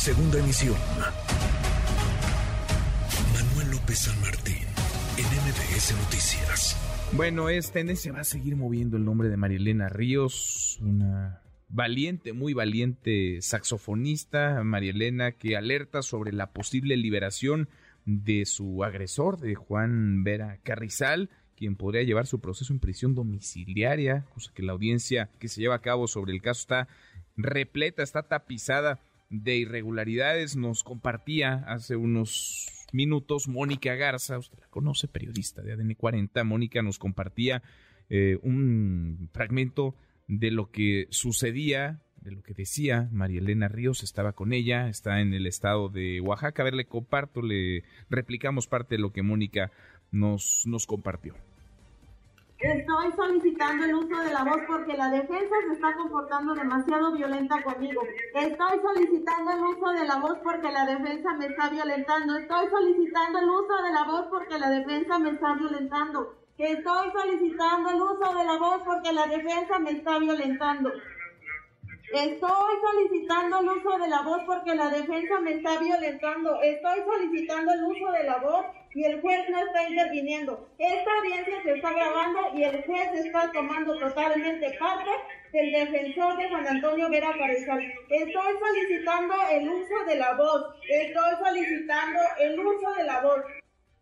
Segunda emisión. Manuel López San Martín, en MBS Noticias. Bueno, este se va a seguir moviendo el nombre de Marielena Ríos, una valiente, muy valiente saxofonista, Marielena, que alerta sobre la posible liberación de su agresor, de Juan Vera Carrizal, quien podría llevar su proceso en prisión domiciliaria, cosa que la audiencia que se lleva a cabo sobre el caso está repleta, está tapizada de irregularidades. Nos compartía hace unos minutos Mónica Garza, usted la conoce, periodista de ADN 40. Mónica nos compartía eh, un fragmento de lo que sucedía, de lo que decía María Elena Ríos, estaba con ella, está en el estado de Oaxaca. A ver, le comparto, le replicamos parte de lo que Mónica nos, nos compartió. Estoy solicitando el uso de la voz porque la defensa se está comportando demasiado violenta conmigo. Estoy solicitando el uso de la voz porque la defensa me está violentando. Estoy solicitando el uso de la voz porque la defensa me está violentando. Estoy solicitando el uso de la voz porque la defensa me está violentando. Estoy solicitando el uso de la voz porque la defensa me está violentando. Estoy solicitando el uso de la voz y el juez no está interviniendo. Esta audiencia se está grabando y el juez está tomando totalmente parte del defensor de Juan Antonio Vera Carrizal. Estoy solicitando el uso de la voz. Estoy solicitando el uso de la voz.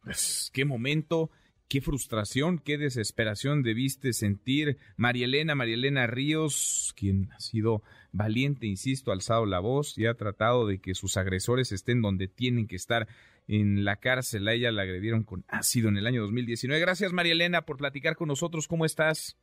Pues, qué momento qué frustración, qué desesperación debiste sentir. María Elena, María Elena Ríos, quien ha sido valiente, insisto, ha alzado la voz y ha tratado de que sus agresores estén donde tienen que estar en la cárcel. A ella la agredieron con ácido en el año 2019. Gracias, María Elena, por platicar con nosotros. ¿Cómo estás?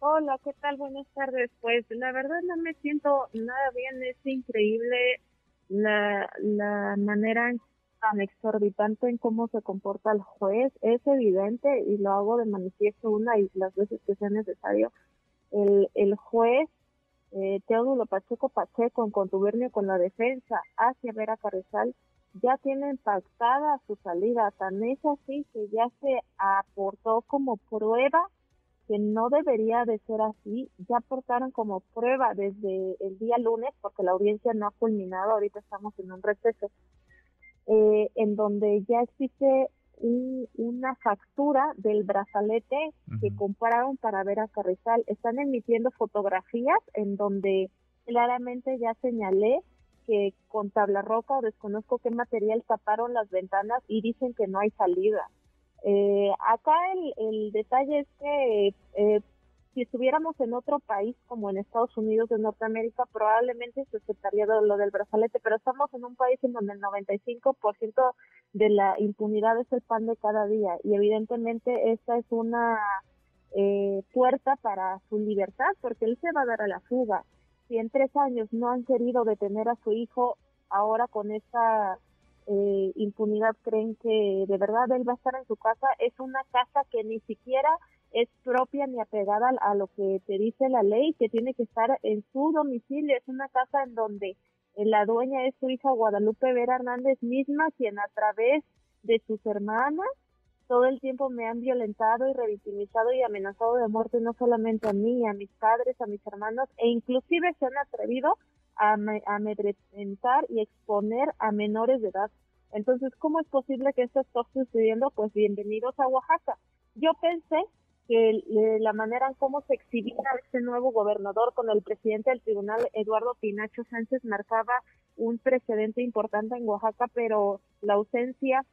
Hola, ¿qué tal? Buenas tardes. Pues la verdad no me siento nada bien. Es increíble la, la manera tan exorbitante en cómo se comporta el juez. Es evidente, y lo hago de manifiesto una y las veces que sea necesario, el, el juez eh, Teodulo Pacheco Pacheco en contubernio con la defensa hacia Vera Carrizal ya tiene pactada su salida. Tan es así que ya se aportó como prueba que no debería de ser así. Ya aportaron como prueba desde el día lunes, porque la audiencia no ha culminado, ahorita estamos en un receso eh, en donde ya existe una factura del brazalete que compraron para ver a Carrizal. Están emitiendo fotografías en donde claramente ya señalé que con tabla roca o desconozco qué material taparon las ventanas y dicen que no hay salida. Eh, acá el, el, detalle es que eh, si estuviéramos en otro país como en Estados Unidos de Norteamérica, probablemente se aceptaría lo del brazalete, pero estamos en un país en donde el 95% de la impunidad es el pan de cada día y evidentemente esta es una eh, puerta para su libertad porque él se va a dar a la fuga. Si en tres años no han querido detener a su hijo, ahora con esta eh, impunidad creen que de verdad él va a estar en su casa, es una casa que ni siquiera es propia ni apegada a lo que te dice la ley, que tiene que estar en su domicilio. Es una casa en donde la dueña es su hija Guadalupe Vera Hernández misma, quien a través de sus hermanas todo el tiempo me han violentado y revictimizado y amenazado de muerte no solamente a mí, a mis padres, a mis hermanos e inclusive se han atrevido a amedrentar y exponer a menores de edad. Entonces, ¿cómo es posible que esto esté sucediendo? Pues bienvenidos a Oaxaca. Yo pensé que la manera en cómo se exhibía este nuevo gobernador con el presidente del tribunal, Eduardo Pinacho Sánchez, marcaba un precedente importante en Oaxaca, pero la ausencia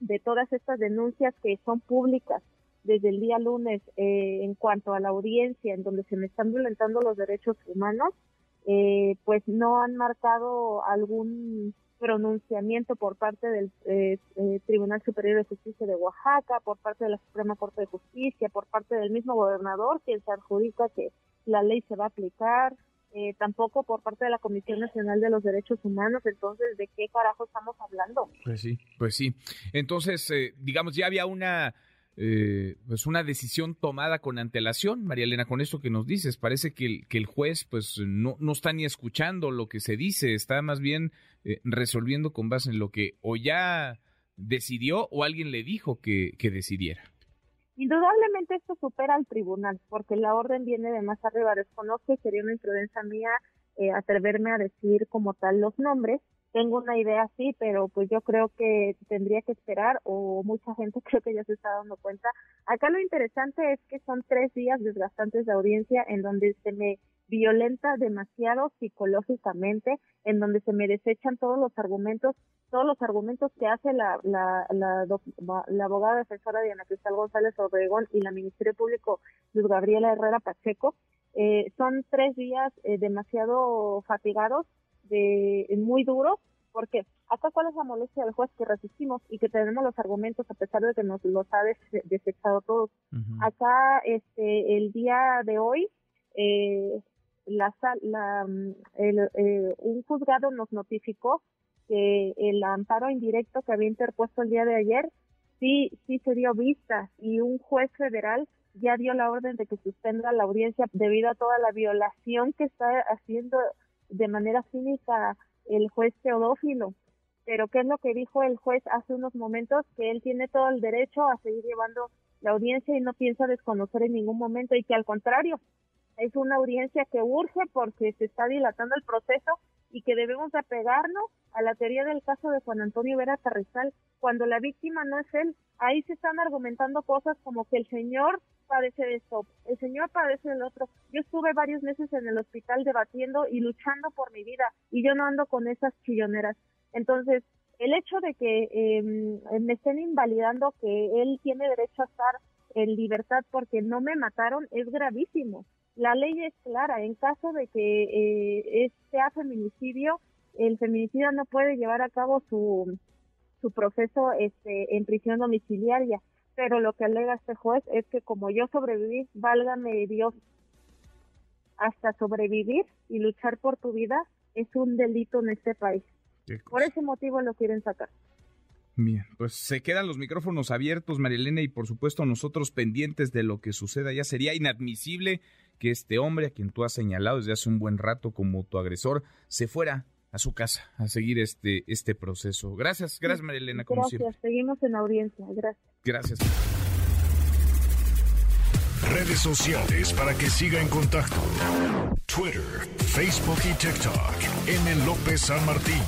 de todas estas denuncias que son públicas desde el día lunes eh, en cuanto a la audiencia en donde se me están violentando los derechos humanos, eh, pues no han marcado algún pronunciamiento por parte del eh, eh, Tribunal Superior de Justicia de Oaxaca, por parte de la Suprema Corte de Justicia, por parte del mismo gobernador, quien se adjudica que la ley se va a aplicar, eh, tampoco por parte de la Comisión Nacional de los Derechos Humanos. Entonces, ¿de qué carajo estamos hablando? Pues sí, pues sí. Entonces, digamos, ya había una eh, pues una decisión tomada con antelación, María Elena, con eso que nos dices. Parece que el, que el juez pues no, no está ni escuchando lo que se dice, está más bien eh, resolviendo con base en lo que o ya decidió o alguien le dijo que, que decidiera. Indudablemente esto supera al tribunal, porque la orden viene de más arriba. Desconozco sería una imprudencia mía eh, atreverme a decir como tal los nombres, tengo una idea así, pero pues yo creo que tendría que esperar o mucha gente creo que ya se está dando cuenta. Acá lo interesante es que son tres días desgastantes de audiencia en donde se me violenta demasiado psicológicamente, en donde se me desechan todos los argumentos, todos los argumentos que hace la, la, la, la abogada defensora Diana Cristal González Obregón y la Ministerio Público Luz Gabriela Herrera Pacheco. Eh, son tres días eh, demasiado fatigados, de, muy duros, porque acá cuál es la molestia del juez que resistimos y que tenemos los argumentos a pesar de que nos los ha desechado todos. Acá, este, el día de hoy, eh, la, la, mm, eh, un juzgado nos notificó que el amparo indirecto que había interpuesto el día de ayer sí, sí se dio vista y un juez federal ya dio la orden de que suspenda la audiencia debido a toda la violación que está haciendo de manera cínica el juez Teodófilo. Pero ¿qué es lo que dijo el juez hace unos momentos? Que él tiene todo el derecho a seguir llevando la audiencia y no piensa desconocer en ningún momento y que al contrario, es una audiencia que urge porque se está dilatando el proceso y que debemos apegarnos a la teoría del caso de Juan Antonio Vera Carrizal, cuando la víctima no es él. Ahí se están argumentando cosas como que el señor padece de esto, el señor padece del otro. Yo estuve varios meses en el hospital debatiendo y luchando por mi vida y yo no ando con esas chilloneras. Entonces, el hecho de que em, me estén invalidando que él tiene derecho a estar en libertad porque no me mataron es gravísimo la ley es clara. En caso de que eh, sea feminicidio, el feminicidio no puede llevar a cabo su, su proceso este, en prisión domiciliaria. Pero lo que alega este juez es que como yo sobreviví, válgame Dios, hasta sobrevivir y luchar por tu vida es un delito en este país. Por ese motivo lo quieren sacar. Bien, pues se quedan los micrófonos abiertos, Marilena, y por supuesto nosotros pendientes de lo que suceda. Ya sería inadmisible que este hombre, a quien tú has señalado desde hace un buen rato como tu agresor, se fuera a su casa a seguir este, este proceso. Gracias, gracias Marilena. Como gracias, seguimos en audiencia. Gracias. Gracias. Redes sociales para que siga en contacto: Twitter, Facebook y TikTok. M. López San Martín.